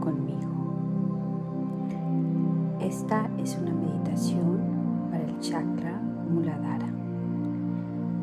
Conmigo. Esta es una meditación para el chakra Muladhara.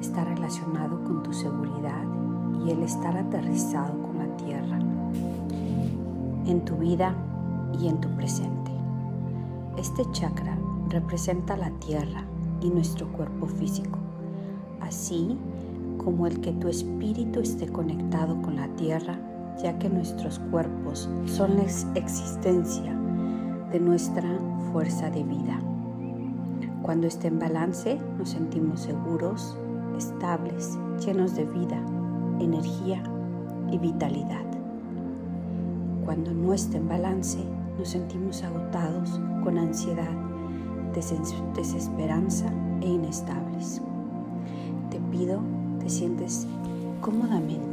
Está relacionado con tu seguridad y el estar aterrizado con la tierra en tu vida y en tu presente. Este chakra representa la tierra y nuestro cuerpo físico, así como el que tu espíritu esté conectado con la tierra, ya que nuestros cuerpos son la existencia de nuestra fuerza de vida. Cuando esté en balance nos sentimos seguros, estables, llenos de vida, energía y vitalidad. Cuando no esté en balance nos sentimos agotados, con ansiedad, desesperanza e inestables. Te pido te sientes cómodamente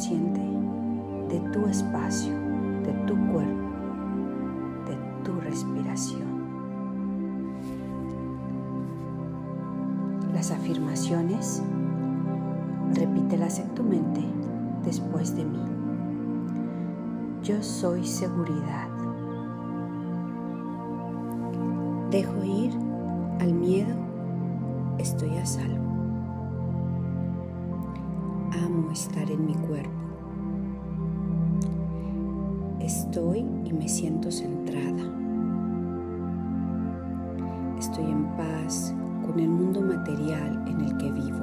consciente de tu espacio, de tu cuerpo, de tu respiración. Las afirmaciones, repítelas en tu mente después de mí. Yo soy seguridad. Dejo ir al miedo, estoy a salvo. Amo estar en mi cuerpo. Estoy y me siento centrada. Estoy en paz con el mundo material en el que vivo.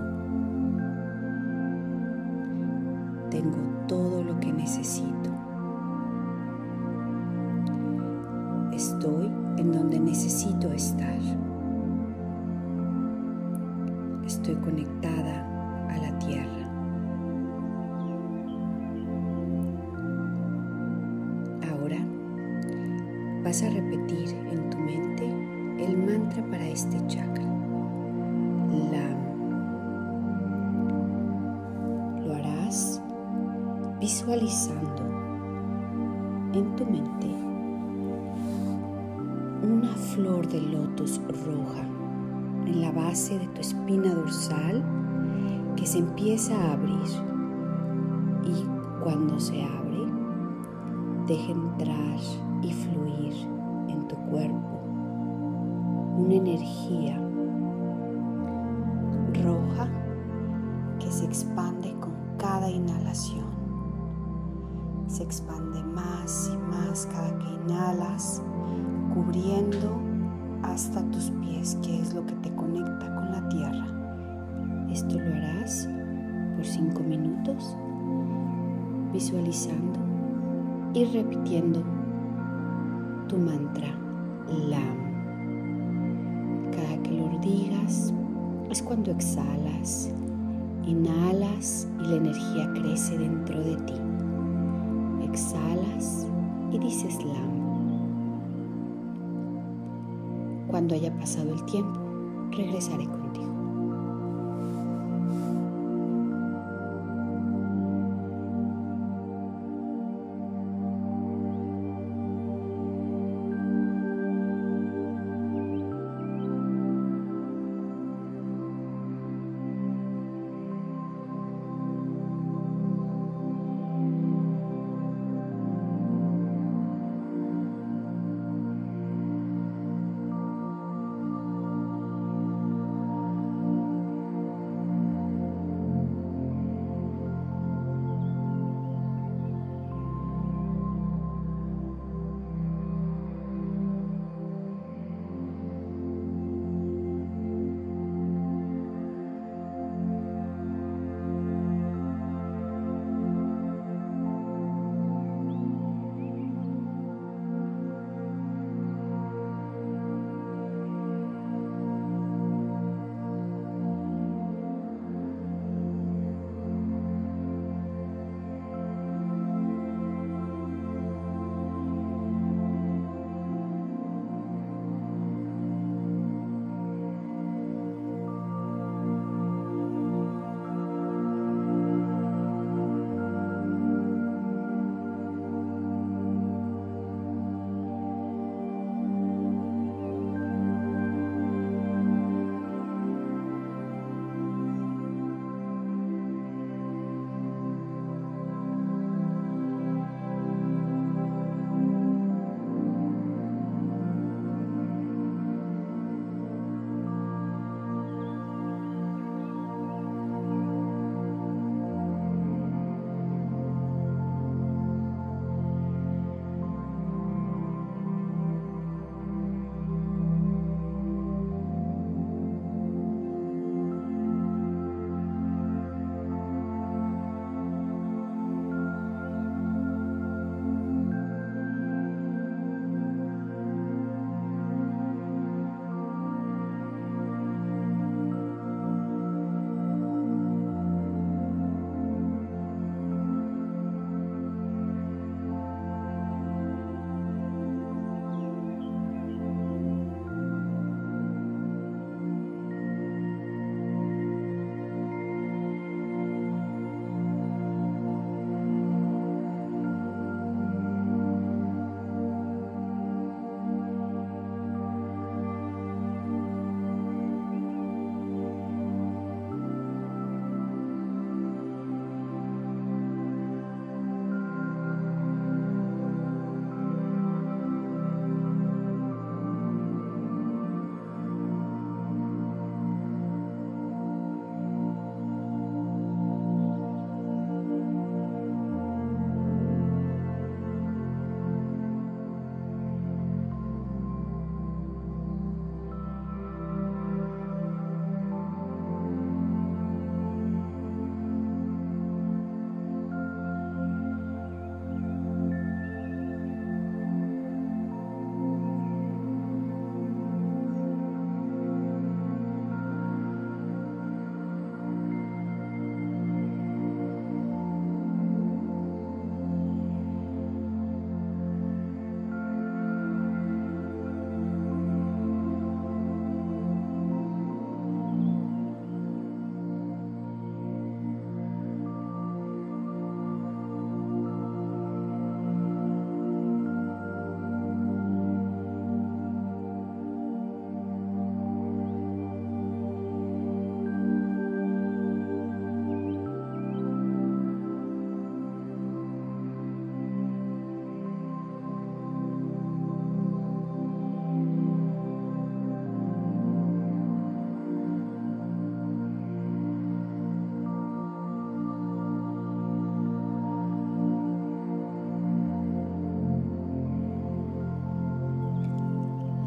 Tengo todo lo que necesito. Estoy en donde necesito estar. Estoy conectada visualizando en tu mente una flor de lotus roja en la base de tu espina dorsal que se empieza a abrir y cuando se abre deja entrar y fluir en tu cuerpo una energía roja que se expande con cada inhalación. Se expande más y más cada que inhalas, cubriendo hasta tus pies, que es lo que te conecta con la tierra. Esto lo harás por cinco minutos, visualizando y repitiendo tu mantra LAM. Cada que lo digas es cuando exhalas, inhalas y la energía crece dentro de ti. Exhalas y dices LAM. Cuando haya pasado el tiempo, regresaré contigo.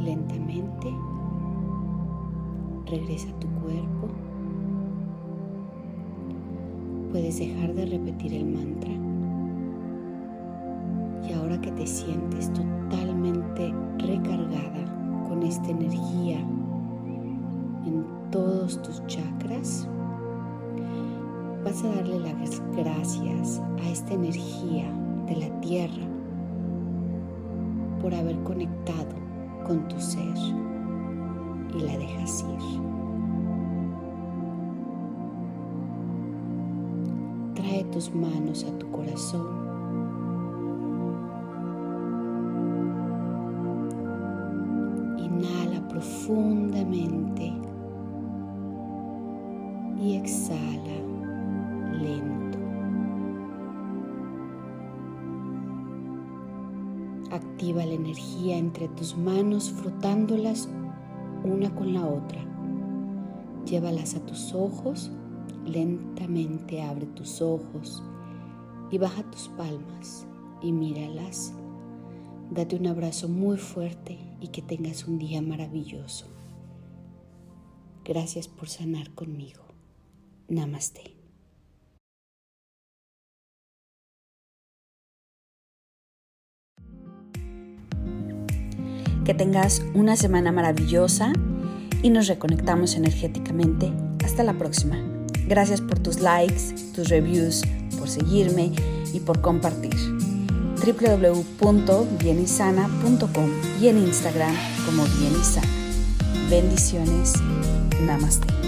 Mente, regresa a tu cuerpo. Puedes dejar de repetir el mantra. Y ahora que te sientes totalmente recargada con esta energía en todos tus chakras, vas a darle las gracias a esta energía de la tierra por haber conectado con tu ser y la dejas ir. Trae tus manos a tu corazón. Inhala profundamente y exhala Activa la energía entre tus manos frotándolas una con la otra. Llévalas a tus ojos, lentamente abre tus ojos y baja tus palmas y míralas. Date un abrazo muy fuerte y que tengas un día maravilloso. Gracias por sanar conmigo. Namaste. Que tengas una semana maravillosa y nos reconectamos energéticamente. Hasta la próxima. Gracias por tus likes, tus reviews, por seguirme y por compartir. www.bienisana.com y en Instagram como Bienisana. Bendiciones. Namaste.